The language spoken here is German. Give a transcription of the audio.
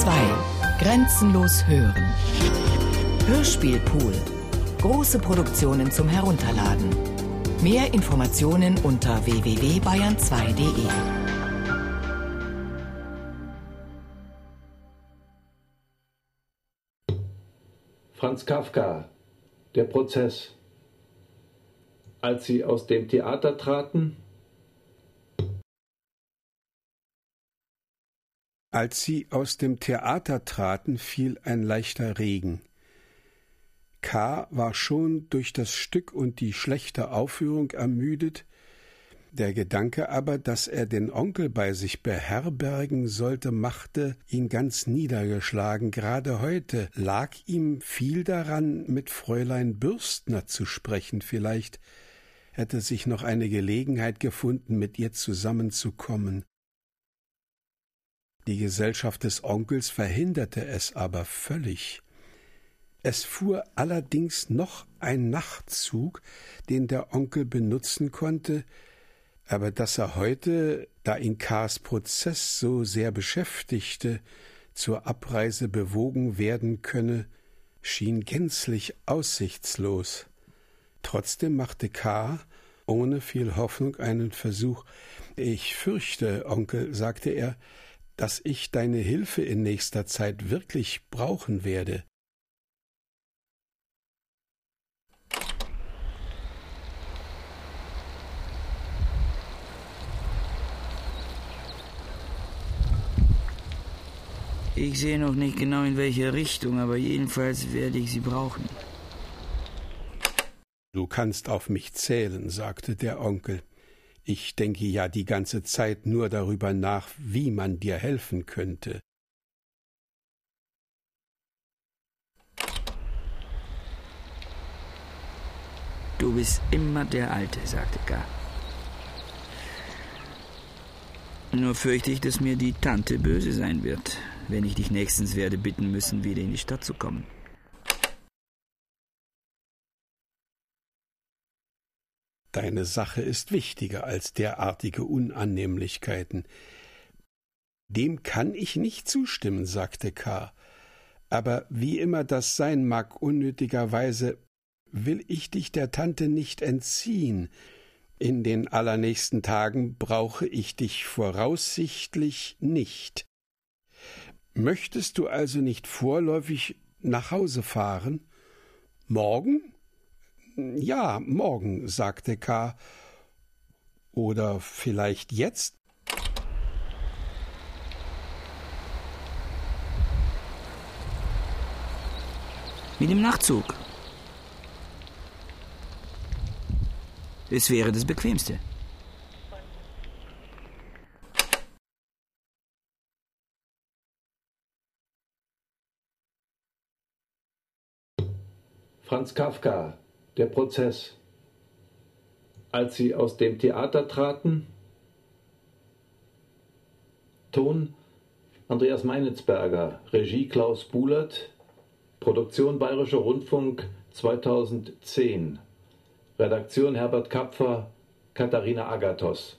2. Grenzenlos hören. Hörspielpool. Große Produktionen zum Herunterladen. Mehr Informationen unter www.bayern2.de. Franz Kafka, der Prozess. Als sie aus dem Theater traten, Als sie aus dem Theater traten, fiel ein leichter Regen. K. war schon durch das Stück und die schlechte Aufführung ermüdet, der Gedanke aber, dass er den Onkel bei sich beherbergen sollte, machte ihn ganz niedergeschlagen. Gerade heute lag ihm viel daran, mit Fräulein Bürstner zu sprechen. Vielleicht hätte sich noch eine Gelegenheit gefunden, mit ihr zusammenzukommen. Die Gesellschaft des Onkels verhinderte es aber völlig. Es fuhr allerdings noch ein Nachtzug, den der Onkel benutzen konnte, aber dass er heute, da ihn Kars Prozess so sehr beschäftigte, zur Abreise bewogen werden könne, schien gänzlich aussichtslos. Trotzdem machte K. ohne viel Hoffnung einen Versuch. Ich fürchte, Onkel, sagte er, dass ich deine Hilfe in nächster Zeit wirklich brauchen werde. Ich sehe noch nicht genau in welche Richtung, aber jedenfalls werde ich sie brauchen. Du kannst auf mich zählen, sagte der Onkel. Ich denke ja die ganze Zeit nur darüber nach, wie man dir helfen könnte. Du bist immer der Alte, sagte Gar. Nur fürchte ich, dass mir die Tante böse sein wird, wenn ich dich nächstens werde bitten müssen, wieder in die Stadt zu kommen. Deine Sache ist wichtiger als derartige Unannehmlichkeiten. Dem kann ich nicht zustimmen, sagte K. Aber wie immer das sein mag, unnötigerweise will ich dich der Tante nicht entziehen. In den allernächsten Tagen brauche ich dich voraussichtlich nicht. Möchtest du also nicht vorläufig nach Hause fahren? Morgen? Ja, morgen, sagte K. Oder vielleicht jetzt? Mit dem Nachtzug. Es wäre das Bequemste. Franz Kafka, der Prozess. Als sie aus dem Theater traten, Ton Andreas Meinitzberger, Regie Klaus Buhlert, Produktion Bayerischer Rundfunk 2010, Redaktion Herbert Kapfer, Katharina Agathos.